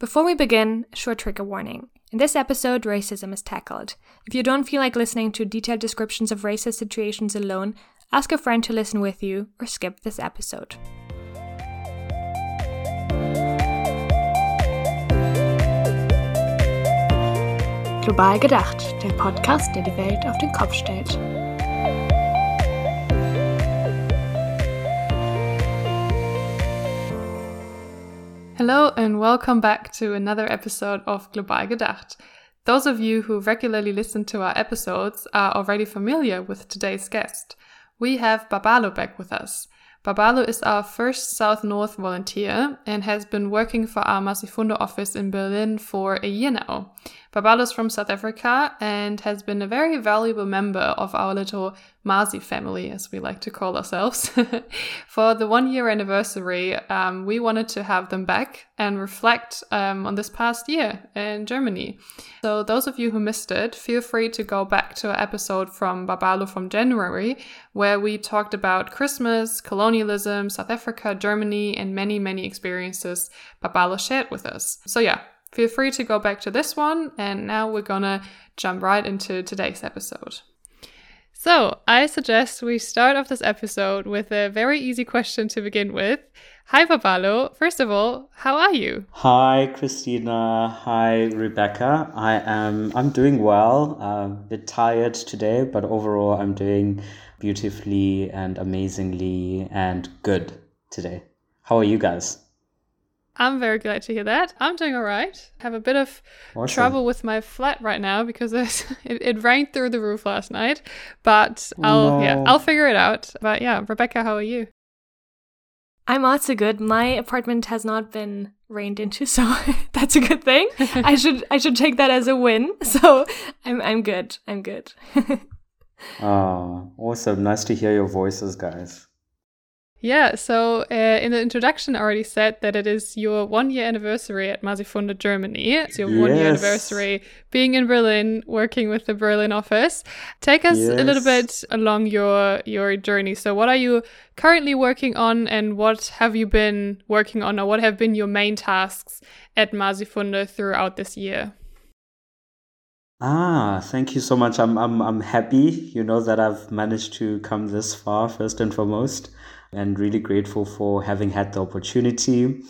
Before we begin, a short trigger warning. In this episode, racism is tackled. If you don't feel like listening to detailed descriptions of racist situations alone, ask a friend to listen with you or skip this episode. Global gedacht, der Podcast, der die Welt auf den Kopf stellt. Hello and welcome back to another episode of Global Gedacht. Those of you who regularly listen to our episodes are already familiar with today's guest. We have Babalo back with us. Babalo is our first South North volunteer and has been working for our Masifunde office in Berlin for a year now. Babalo is from South Africa and has been a very valuable member of our little Masi family, as we like to call ourselves. for the one year anniversary, um, we wanted to have them back and reflect um, on this past year in Germany. So, those of you who missed it, feel free to go back to our episode from Babalo from January, where we talked about Christmas, colonialism, South Africa, Germany, and many, many experiences Babalo shared with us. So, yeah, feel free to go back to this one. And now we're gonna jump right into today's episode. So, I suggest we start off this episode with a very easy question to begin with. Hi, Babalo. First of all, how are you? Hi, Christina. Hi, Rebecca. I am. I'm doing well. Uh, a bit tired today, but overall, I'm doing beautifully and amazingly and good today. How are you guys? I'm very glad to hear that. I'm doing all right. I have a bit of awesome. trouble with my flat right now because it, it, rained through the roof last night, but oh, I'll no. yeah I'll figure it out. But yeah, Rebecca, how are you? I'm also good. My apartment has not been rained into, so that's a good thing. I should I should take that as a win. So I'm I'm good. I'm good. oh, awesome! Nice to hear your voices, guys. Yeah, so uh, in the introduction, I already said that it is your one year anniversary at Masifunde Germany. It's your yes. one year anniversary being in Berlin, working with the Berlin office. Take us yes. a little bit along your your journey. So, what are you currently working on, and what have you been working on, or what have been your main tasks at Masifunde throughout this year? Ah, thank you so much. I'm I'm I'm happy, you know, that I've managed to come this far first and foremost and really grateful for having had the opportunity.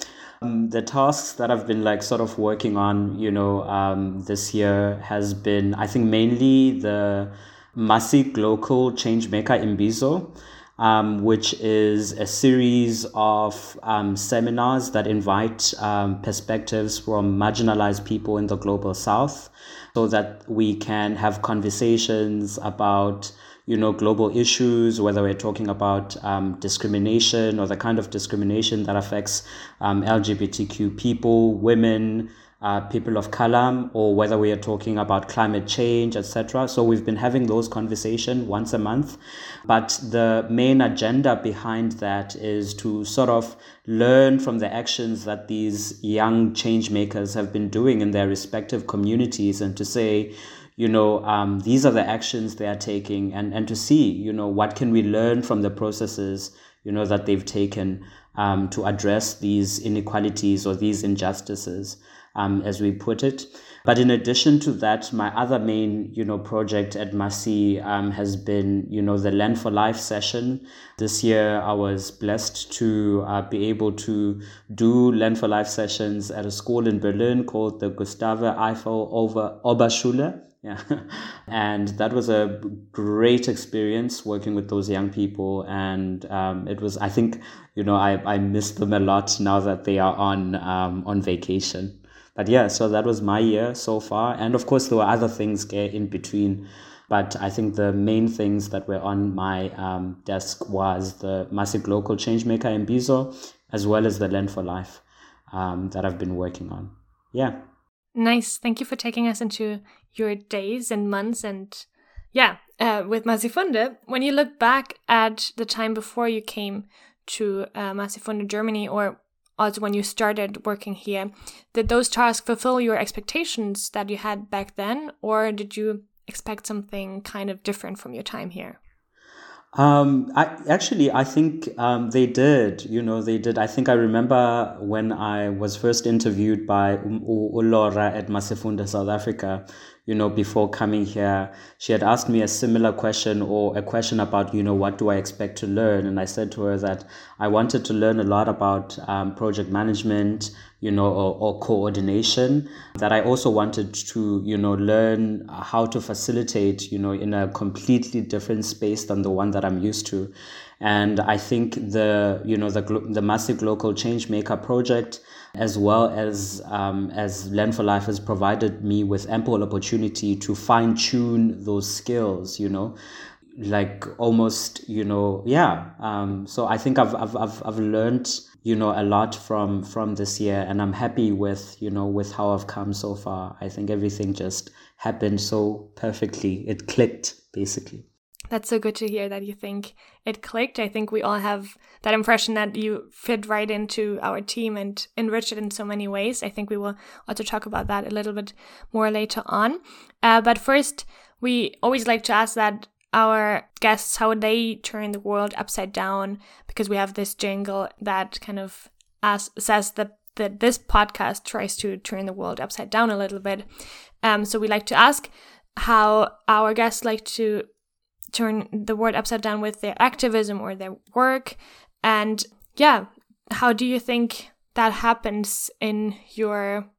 Um, the tasks that I've been like sort of working on, you know, um, this year has been, I think, mainly the Masi Local Changemaker Imbizo. Um, which is a series of um, seminars that invite um, perspectives from marginalized people in the global south so that we can have conversations about you know, global issues, whether we're talking about um, discrimination or the kind of discrimination that affects um, LGBTQ people, women, uh, people of color, or whether we are talking about climate change, etc. So we've been having those conversations once a month, but the main agenda behind that is to sort of learn from the actions that these young change makers have been doing in their respective communities, and to say, you know um, these are the actions they are taking and and to see you know what can we learn from the processes you know that they've taken um, to address these inequalities or these injustices um, as we put it. But in addition to that my other main you know project at Masi um, has been you know the land for life session. This year i was blessed to uh, be able to do land for life sessions at a school in berlin called the Gustave Eiffel oberschule yeah. And that was a great experience working with those young people. And um, it was i think you know i, I miss them a lot now that they are on um, on vacation. But yeah so that was my year so far. And of course there were other things in between. But I think the main things that were on my um, desk was the Masi Local Changemaker Imbizo, as well as the Land for Life um, that I've been working on. Yeah. Nice. Thank you for taking us into your days and months and yeah, uh, with Masifunde, when you look back at the time before you came to uh, Masifunde, Germany, or also when you started working here, did those tasks fulfill your expectations that you had back then, or did you expect something kind of different from your time here? Um, I actually, I think um, they did. You know, they did. I think I remember when I was first interviewed by Ulora at Masifunde, South Africa you know, before coming here, she had asked me a similar question or a question about, you know, what do I expect to learn? And I said to her that I wanted to learn a lot about um, project management, you know, or, or, coordination, that I also wanted to, you know, learn how to facilitate, you know, in a completely different space than the one that I'm used to. And I think the, you know, the, the Masi local change maker project, as well as um, as Learn for Life has provided me with ample opportunity to fine tune those skills. You know, like almost you know yeah. Um, so I think I've I've I've, I've learned you know a lot from from this year and i'm happy with you know with how i've come so far i think everything just happened so perfectly it clicked basically that's so good to hear that you think it clicked. I think we all have that impression that you fit right into our team and enrich it in so many ways. I think we will also talk about that a little bit more later on. Uh, but first, we always like to ask that our guests how they turn the world upside down because we have this jingle that kind of as, says that that this podcast tries to turn the world upside down a little bit. Um, so we like to ask how our guests like to turn the world upside down with their activism or their work. And yeah, how do you think that happens in your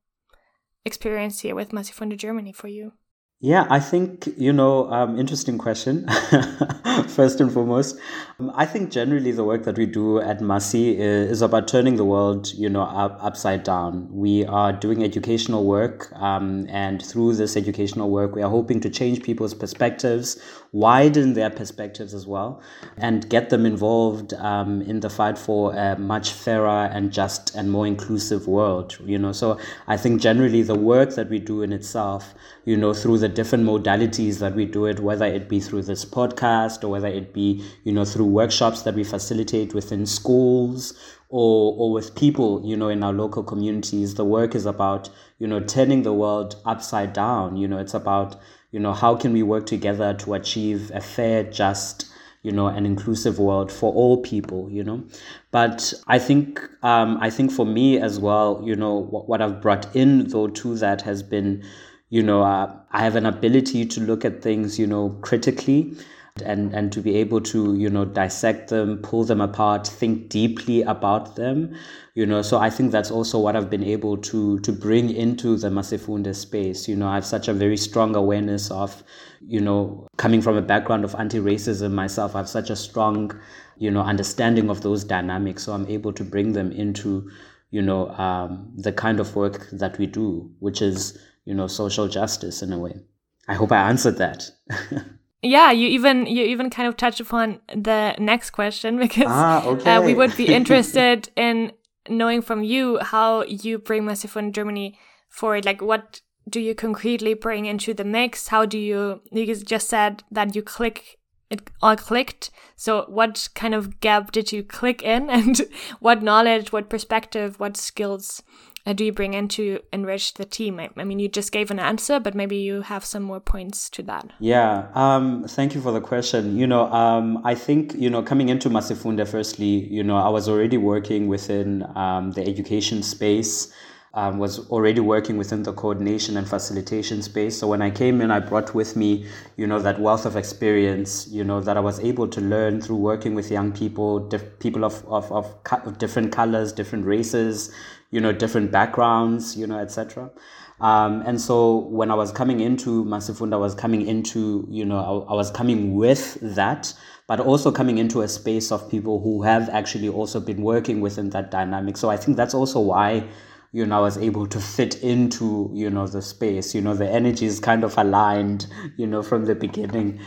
experience here with Masifunde Germany for you? Yeah, I think, you know, um, interesting question, first and foremost. Um, I think generally the work that we do at Masi is, about turning the world, you know, up, upside down. We are doing educational work, um, and through this educational work, we are hoping to change people's perspectives, widen their perspectives as well, and get them involved um, in the fight for a much fairer and just and more inclusive world, you know. So I think generally the work that we do in itself, you know, through the different modalities that we do it, whether it be through this podcast or whether it be, you know, through workshops that we facilitate within schools or, or with people, you know, in our local communities. The work is about, you know, turning the world upside down. You know, it's about, you know, how can we work together to achieve a fair, just, you know, an inclusive world for all people, you know. But I think, um, I think for me as well, you know, what, what I've brought in though to that has been, you know, uh, I have an ability to look at things, you know, critically and and to be able to you know dissect them pull them apart think deeply about them you know. So i think that's also what i've been able to to bring into the masifunde space. You know i have such a very strong awareness of you know coming from a background of anti-racism myself i have such a strong you know understanding of those dynamics. So i'm able to bring them into you know um, the kind of work that we do which is you know social justice in a way. I hope i answered that. Yeah you even you even kind of touched upon the next question because ah, okay. uh, we would be interested in knowing from you how you bring Masifunde Germany forward. Like what do you concretely bring into the mix? How do you you just said that you click it all clicked. So what kind of gap did you click in? And what knowledge what perspective what skills uh, do you bring in to enrich the team? I, I, mean, you just gave an answer, but maybe you have some more points to that. Yeah, um, thank you for the question. You know, um, I think, you know, coming into Masifunde, firstly, you know, I was already working within um, the education space. Um, was already working within the coordination and facilitation space. So when I came in, I brought with me, you know, that wealth of experience, you know, that I was able to learn through working with young people, diff- people of, of, of, of different colors, different races, you know, different backgrounds, you know, etc. Um, and so when I was coming into Masifunde, I was coming into, you know, I, I, was coming with that, but also coming into a space of people who have actually also been working within that dynamic. So I think that's also why, you know, I was able to fit into, you know, the space, you know, the energy is kind of aligned, you know, from the beginning.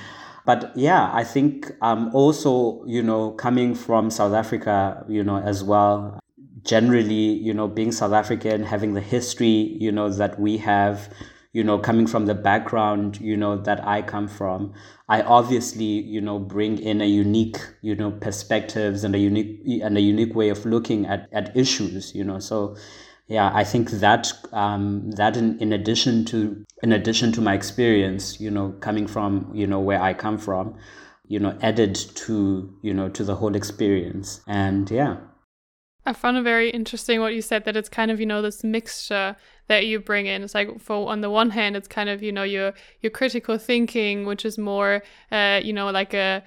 But yeah, I think um, also, you know, coming from South Africa, you know, as well, generally, you know, being South African, having the history, you know, that we have, you know, coming from the background, you know, that I come from, I obviously, you know, bring in a unique, you know, perspectives and a unique and a unique way of looking at, at issues, you know. So yeah, I think that um, that in, in addition to in addition to my experience, you know, coming from, you know, where I come from, you know, added to, you know, to the whole experience. And yeah. I found it very interesting what you said that it's kind of, you know, this mixture that you bring in. It's like for on the one hand, it's kind of, you know, your your critical thinking, which is more uh, you know, like a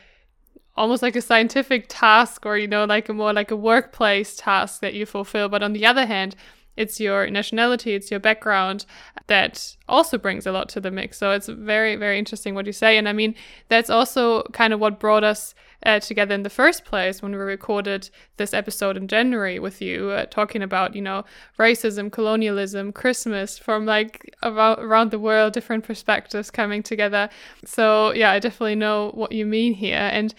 almost like a scientific task or, you know, like a more like a workplace task that you fulfill. But on the other hand, it's your nationality, it's your background that also brings a lot to the mix. So it's very, very interesting what you say. And I mean, that's also kind of what brought us uh, together in the first place when we recorded this episode in January with you, uh, talking about, you know, racism, colonialism, Christmas from like around, around the world, different perspectives coming together. So yeah, I definitely know what you mean here. And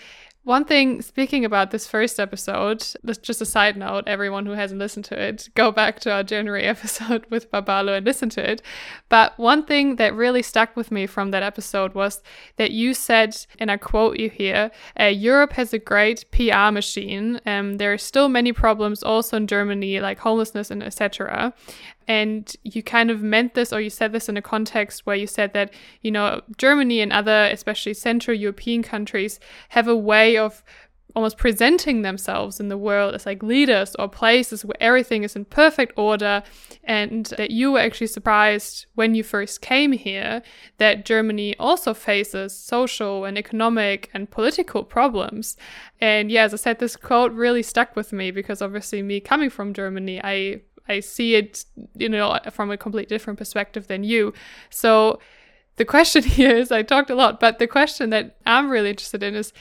one thing, speaking about this first episode, just a side note, everyone who hasn't listened to it, go back to our January episode with Babalo and listen to it. But one thing that really stuck with me from that episode was that you said, and I quote you here, uh, Europe has a great PR machine. Um, there are still many problems also in Germany, like homelessness and etc and you kind of meant this or you said this in a context where you said that you know Germany and other especially central European countries have a way of almost presenting themselves in the world as like leaders or places where everything is in perfect order. And that you were actually surprised when you first came here that Germany also faces social and economic and political problems. And yeah as I said this quote really stuck with me because obviously me coming from Germany I I see it, you know, from a completely different perspective than you. So the question here is I talked a lot, but the question that I'm really interested in is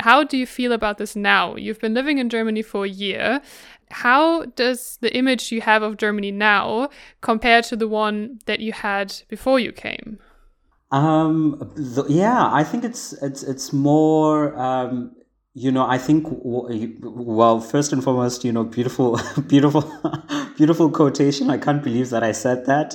how do you feel about this now? You've been living in Germany for a year. How does the image you have of Germany now compare to the one that you had before you came? Um, yeah, I think it's it's it's more um, you know, I think, well, first and foremost, you know, beautiful, beautiful, beautiful quotation. I can't believe that I said that.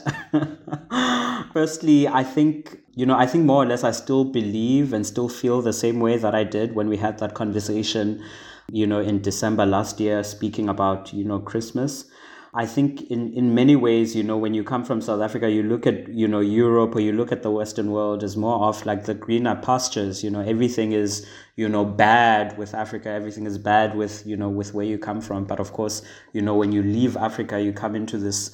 Firstly, I think, you know, I think more or less I still believe and still feel the same way that I did when we had that conversation, you know, in December last year, speaking about, you know, Christmas. I think in, in many ways, you know, when you come from South Africa, you look at, you know, Europe or you look at the Western world as more of like the greener pastures, you know, everything is, you know, bad with Africa. Everything is bad with, you know, with where you come from. But of course, you know, when you leave Africa, you come into this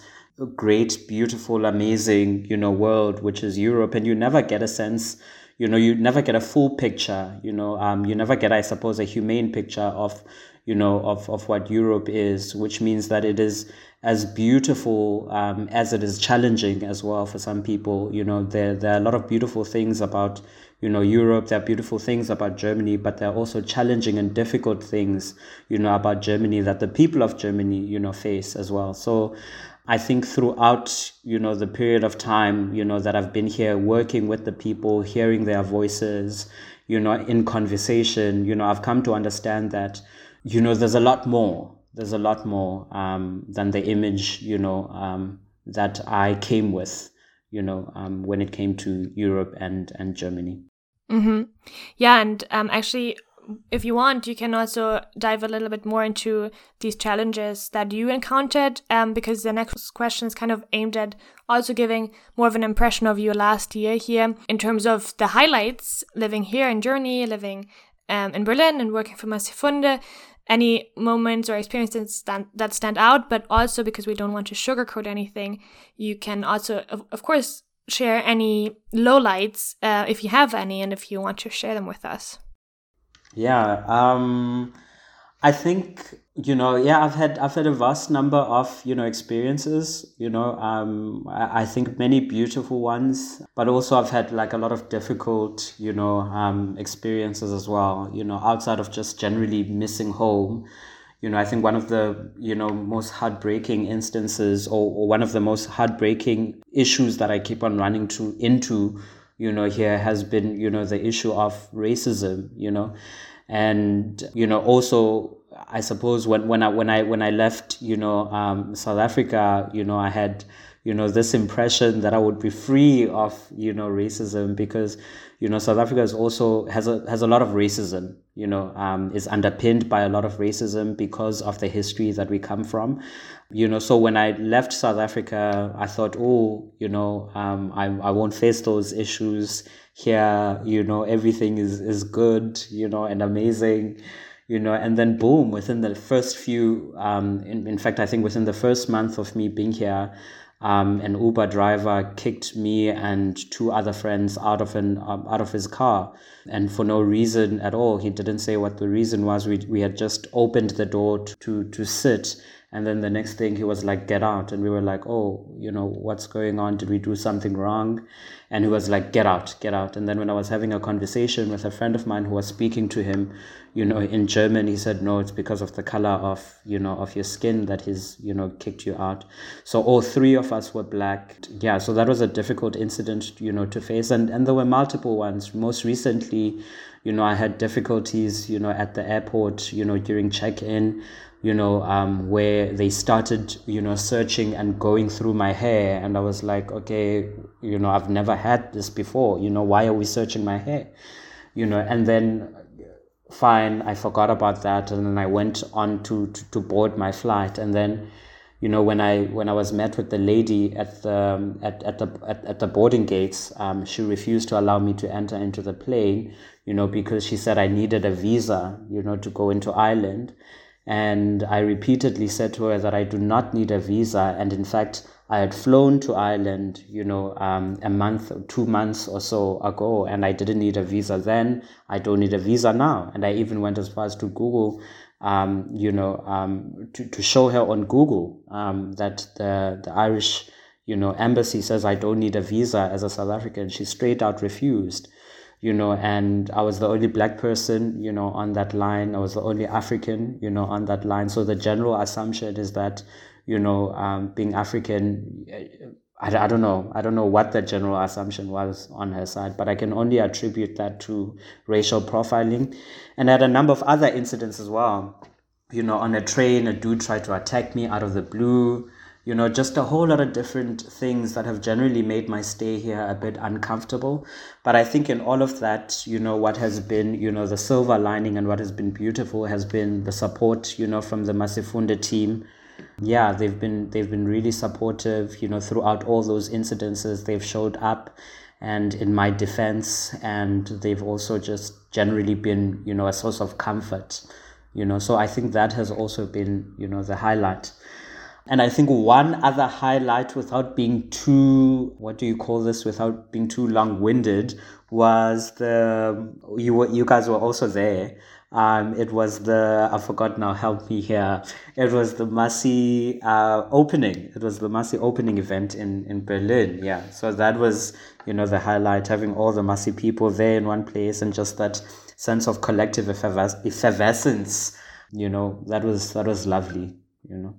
great, beautiful, amazing, you know, world, which is Europe. And you never get a sense, you know, you never get a full picture, you know, um, you never get, I suppose, a humane picture of, you know, of, of what Europe is, which means that it is as beautiful um, as it is challenging as well for some people. You know, there, there are a lot of beautiful things about, you know, Europe. There are beautiful things about Germany, but there are also challenging and difficult things, you know, about Germany that the people of Germany, you know, face as well. So I think throughout, you know, the period of time, you know, that I've been here working with the people, hearing their voices, you know, in conversation, you know, I've come to understand that, you know, there's a lot more. There's a lot more um, than the image, you know, um, that I came with, you know, um, when it came to Europe and and Germany. Mm-hmm. Yeah, and um, actually, if you want, you can also dive a little bit more into these challenges that you encountered, um, because the next question is kind of aimed at also giving more of an impression of your last year here in terms of the highlights living here in Germany, living um, in Berlin, and working for Masifunde any moments or experiences stand, that stand out, but also because we don't want to sugarcoat anything, you can also, of, of course, share any lowlights uh, if you have any and if you want to share them with us. Yeah, um, I think you know, yeah, I've had I've had a vast number of you know experiences. You know, um, I, I think many beautiful ones, but also I've had like a lot of difficult you know um, experiences as well. You know, outside of just generally missing home. You know, I think one of the you know most heartbreaking instances, or, or one of the most heartbreaking issues that I keep on running to into, you know, here has been you know the issue of racism. You know, and you know also I suppose when, when I when I when I left, you know, um, South Africa, you know, I had, you know, this impression that I would be free of, you know, racism because, you know, South Africa is also has a has a lot of racism, you know, um, is underpinned by a lot of racism because of the history that we come from. You know, so when I left South Africa, I thought, oh, you know, um, I, I won't face those issues here, you know, everything is, is good, you know, and amazing you know, and then boom, within the first few, um, in, in fact, I think within the first month of me being here, um, an Uber driver kicked me and two other friends out of an um, out of his car, and for no reason at all. He didn't say what the reason was. We we had just opened the door to to, to sit, and then the next thing he was like, "Get out!" And we were like, "Oh, you know what's going on? Did we do something wrong?" And he was like, "Get out, get out!" And then when I was having a conversation with a friend of mine who was speaking to him, you know, in German, he said, no, it's because of the color of, you know, of your skin that he's, you know, kicked you out. So all three of us were black. Yeah, so that was a difficult incident, you know, to face. And, and there were multiple ones. Most recently, you know, I had difficulties, you know, at the airport, you know, during check-in, you know, um, where they started, you know, searching and going through my hair. And I was like, okay, you know, I've never had this before. You know, why are we searching my hair? You know, and then fine, I forgot about that, and then I went on to, to, to board my flight, and then, you know, when I when I was met with the lady at the at, at the at, at the boarding gates, um, she refused to allow me to enter into the plane, you know, because she said I needed a visa, you know, to go into Ireland, and I repeatedly said to her that I do not need a visa, and in fact I had flown to Ireland, you know, um, a month, two months or so ago, and I didn't need a visa then. I don't need a visa now. And I even went as far as to Google, um, you know, um, to, to show her on Google um, that the, the Irish, you know, embassy says I don't need a visa as a South African. She straight out refused you know, and I was the only black person, you know, on that line. I was the only African, you know, on that line. So the general assumption is that, you know, um, being African, I, I don't know. I don't know what the general assumption was on her side, but I can only attribute that to racial profiling. And I had a number of other incidents as well. You know, on a train, a dude tried to attack me out of the blue. You know, just a whole lot of different things that have generally made my stay here a bit uncomfortable. But I think in all of that, you know, what has been, you know, the silver lining and what has been beautiful has been the support, you know, from the Masifunde team yeah they've been they've been really supportive you know throughout all those incidences they've showed up and in my defense and they've also just generally been you know a source of comfort you know. So i think that has also been you know the highlight. And i think one other highlight without being too what do you call this without being too long-winded was the you were you guys were also there um, it was the I forgot now. Help me here. It was the Masi uh, opening. It was the Masi opening event in in Berlin. Yeah. So that was you know the highlight. Having all the Masi people there in one place and just that sense of collective effervescence. You know that was that was lovely. You know.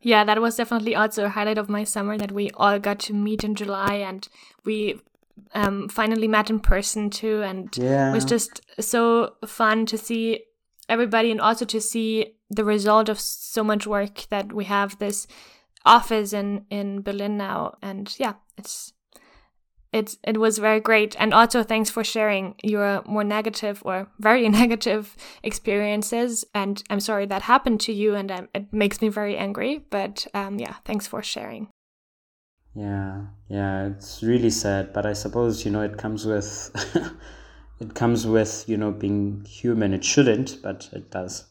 Yeah, that was definitely also a highlight of my summer that we all got to meet in July and we um, finally met in person too, and yeah. it was just so fun to see everybody and also to see the result of so much work that we have this office in in Berlin now, and yeah, it's it's it was very great. And also thanks for sharing your more negative or very negative experiences. And i'm sorry that happened to you and um, it makes me very angry but um, yeah thanks for sharing yeah, yeah, it's really sad, but I suppose you know it comes with it comes with you know being human. It shouldn't, but it does.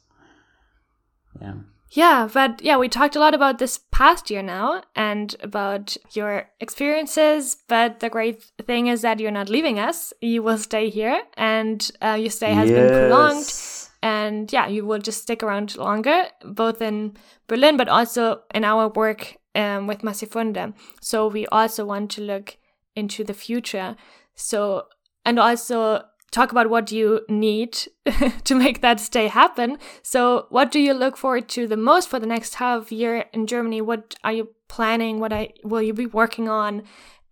Yeah. Yeah, but yeah, we talked a lot about this past year now and about your experiences. But the great thing is that you're not leaving us. You will stay here, and uh, your stay has yes. been prolonged. And yeah, you will just stick around longer, both in Berlin, but also in our work um, with Masifunde. So we also want to look into the future. So, and also talk about what you need to make that stay happen. So, what do you look forward to the most for the next half year in Germany? What are you planning? What I, will you be working on?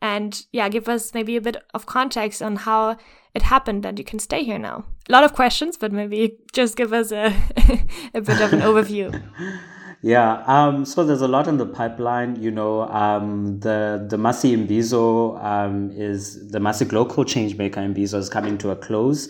And yeah, give us maybe a bit of context on how it happened that you can stay here now. A lot of questions, but maybe just give us a, a bit of an overview. Yeah, um, so there's a lot in the pipeline. You know, um, the the Masi Imbizo um, is the Masi Global Changemaker Imbizo is coming to a close,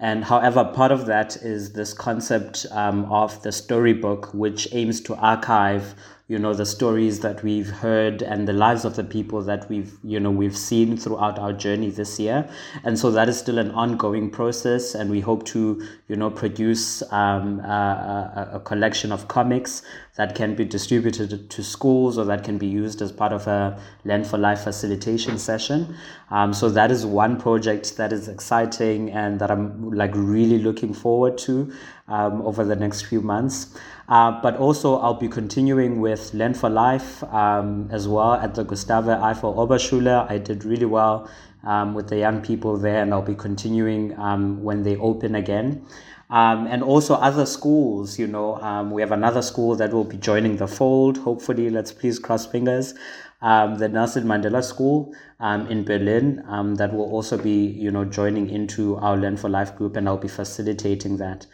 and however, part of that is this concept um, of the storybook, which aims to archive you know the stories that we've heard and the lives of the people that we've you know we've seen throughout our journey this year and so that is still an ongoing process and we hope to you know produce um, a, a, collection of comics that can be distributed to schools or that can be used as part of a Land for Life facilitation session. Um, so that is one project that is exciting and that I'm like really looking forward to um, over the next few months. Uh, but also, I'll be continuing with Land for Life um, as well at the Gustave Eiffel Oberschule. I did really well um, with the young people there, and I'll be continuing um, when they open again. Um, and also other schools, you know, um, we have another school that will be joining the fold. Hopefully, let's please cross fingers. Um, the Nelson Mandela School um, in Berlin um, that will also be, you know, joining into our Land for Life group, and I'll be facilitating that.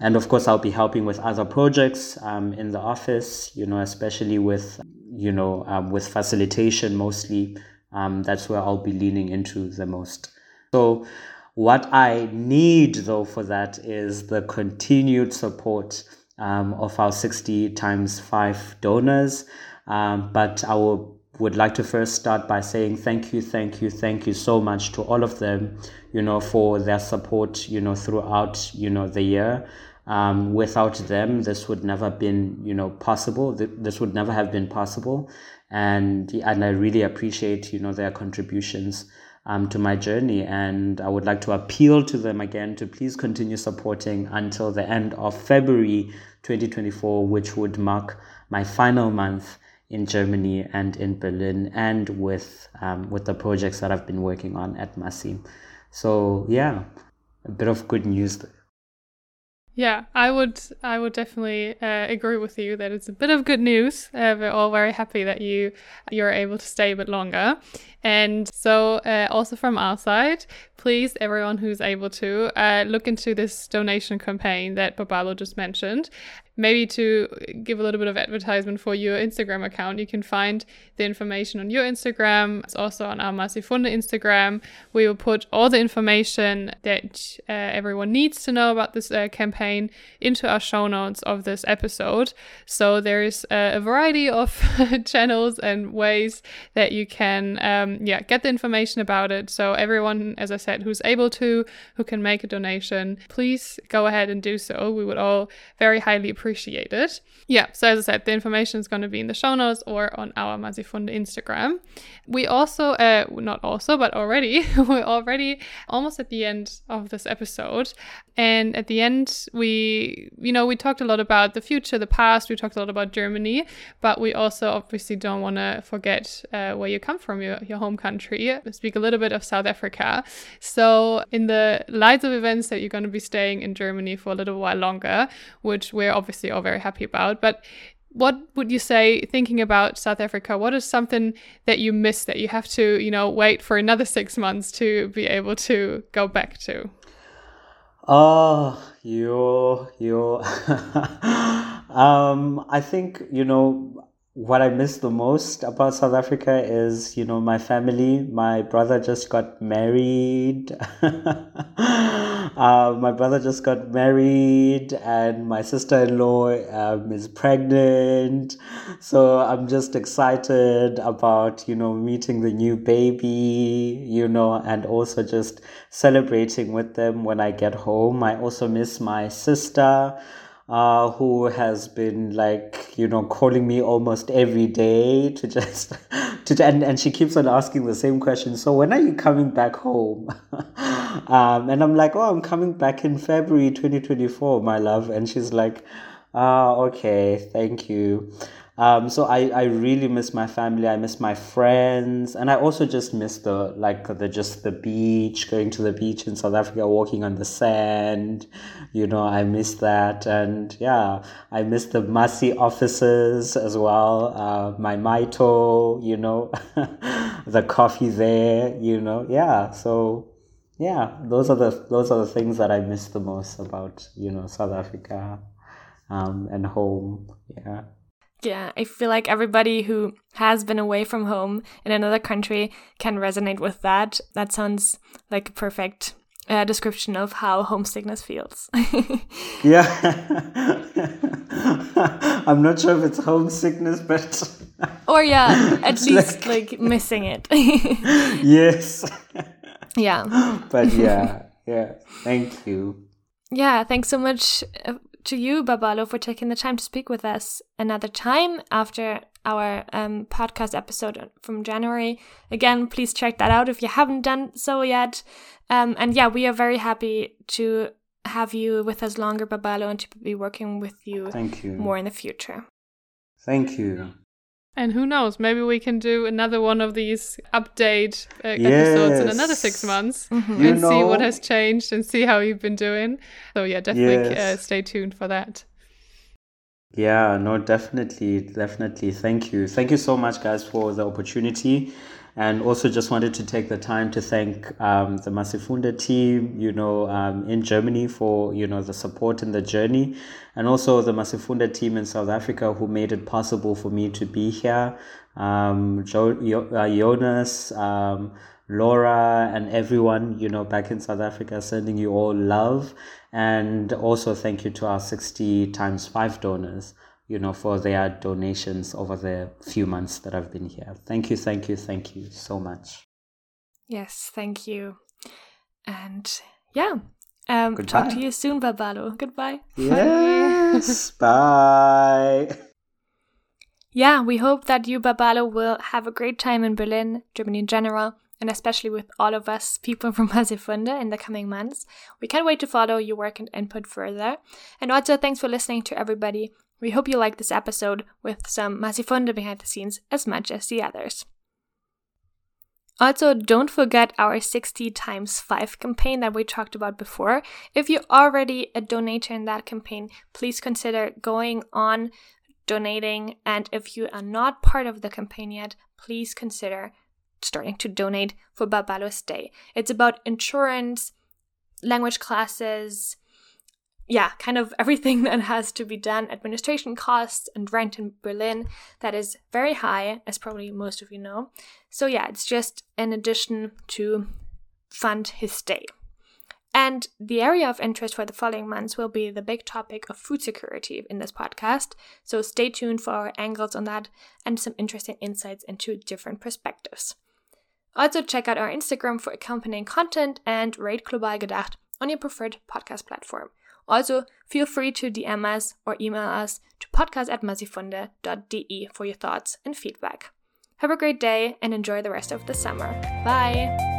And of course, I'll be helping with other projects um, in the office, you know, especially with, you know, um, with facilitation mostly. Um, that's where I'll be leaning into the most. So, what I need though for that is the continued support um, of our 60 times 5 donors. Um, but I will, would like to first start by saying thank you, thank you, thank you so much to all of them, you know, for their support, you know, throughout, you know, the year. Um, without them, this would never been, you know, possible. This would never have been possible, and and I really appreciate, you know, their contributions um, to my journey. And I would like to appeal to them again to please continue supporting until the end of February 2024, which would mark my final month in Germany and in Berlin, and with um, with the projects that I've been working on at Masi. So yeah, a bit of good news. Yeah, I would I would definitely uh, agree with you that it's a bit of good news. Uh, we're all very happy that you you're able to stay a bit longer. And so uh, also from our side, please everyone who's able to uh, look into this donation campaign that Babalo just mentioned maybe to give a little bit of advertisement for your Instagram account, you can find the information on your Instagram. It's also on our Masifunde Instagram. We will put all the information that uh, everyone needs to know about this uh, campaign into our show notes of this episode. So there's uh, a variety of channels and ways that you can, um, yeah, get the information about it. So everyone, as I said, who's able to, who can make a donation, please go ahead and do so. We would all very highly appreciate appreciate it. Yeah, so as I said, the information is going to be in the show notes or on our Masifunde Instagram. We also, uh, not also, but already, we're already almost at the end of this episode. And at the end, we, you know, we talked a lot about the future, the past, we talked a lot about Germany, but we also obviously don't want to forget uh, where you come from, your, your home country. We speak a little bit of South Africa. So, in the lights of events that you're going to be staying in Germany for a little while longer, which we're obviously obviously all very happy about. But what would you say, thinking about South Africa, what is something that you miss that you have to, you know, wait for another six months to be able to go back to? Oh, you, you. um, I think, you know, what I miss the most about South Africa is, you know, my family. My brother just got married. uh, my brother just got married, and my sister in law um, is pregnant. So I'm just excited about, you know, meeting the new baby, you know, and also just celebrating with them when I get home. I also miss my sister uh, who has been like you know calling me almost every day to just to and, and she keeps on asking the same question so when are you coming back home? Um, and i'm like oh i'm coming back in february 2024 my love. And she's like ah okay thank you um, so I, I really miss my family. I miss my friends, and I also just miss the like the just the beach, going to the beach in South Africa, walking on the sand. You know, I miss that, and yeah, I miss the Masi offices as well. Uh, my Maito, you know, the coffee there. You know, yeah. So yeah, those are the those are the things that I miss the most about you know South Africa, um, and home. Yeah. Yeah, I feel like everybody who has been away from home in another country can resonate with that. That sounds like a perfect uh, description of how homesickness feels. yeah. I'm not sure if it's homesickness, but. or, yeah, at least like, like missing it. yes. Yeah. But yeah, yeah. Thank you. Yeah, thanks so much uh, to you, Babalo, for taking the time to speak with us another time after our um, podcast episode from January. Again, please check that out if you haven't done so yet. Um, and yeah, we are very happy to have you with us longer, Babalo, and to be working with you, Thank you. more in the future. Thank you. And who knows, maybe we can do another one of these update uh, episodes in another six months Mm-hmm. and see what has changed and see how you've been doing. So, yeah, definitely uh, stay tuned for that. Yeah, no, definitely, definitely. Thank you. Thank you so much, guys, for the opportunity. And also just wanted to take the time to thank um, the Masifunde team, you know, um, in Germany for, you know, the support in the journey. And also the Masifunde team in South Africa who made it possible for me to be here. Um, jo- Yo- uh, Jonas, um, Laura and everyone, you know, back in South Africa, sending you all love. And also thank you to our 60 times 5 donors, you know, for their donations over the few months that I've been here. Thank you, thank you, thank you so much. Yes, thank you. And yeah, um, talk to you soon, Babalo. Goodbye. Yes, bye. Yeah, we hope that you, Babalo, will have a great time in Berlin, Germany in general, and especially with all of us people from Masifunde in the coming months. We can't wait to follow your work and input further. And also, thanks for listening to everybody. We hope you like this episode with some Masifunde behind the scenes as much as the others. Also, don't forget our 60 times 5 campaign that we talked about before. If you're already a donator in that campaign, please consider going on donating. And if you are not part of the campaign yet, please consider starting to donate for Babalo's Day. It's about insurance, language classes, yeah, kind of everything that has to be done, administration costs and rent in Berlin that is very high, as probably most of you know. So, yeah, it's just an addition to fund his stay. And the area of interest for the following months will be the big topic of food security in this podcast. So stay tuned for our angles on that and some interesting insights into different perspectives. Also, check out our Instagram for accompanying content and rate Global Gedacht on your preferred podcast platform. Also, feel free to DM us or email us to podcast at masifunde.de for your thoughts and feedback. Have a great day and enjoy the rest of the summer. Bye!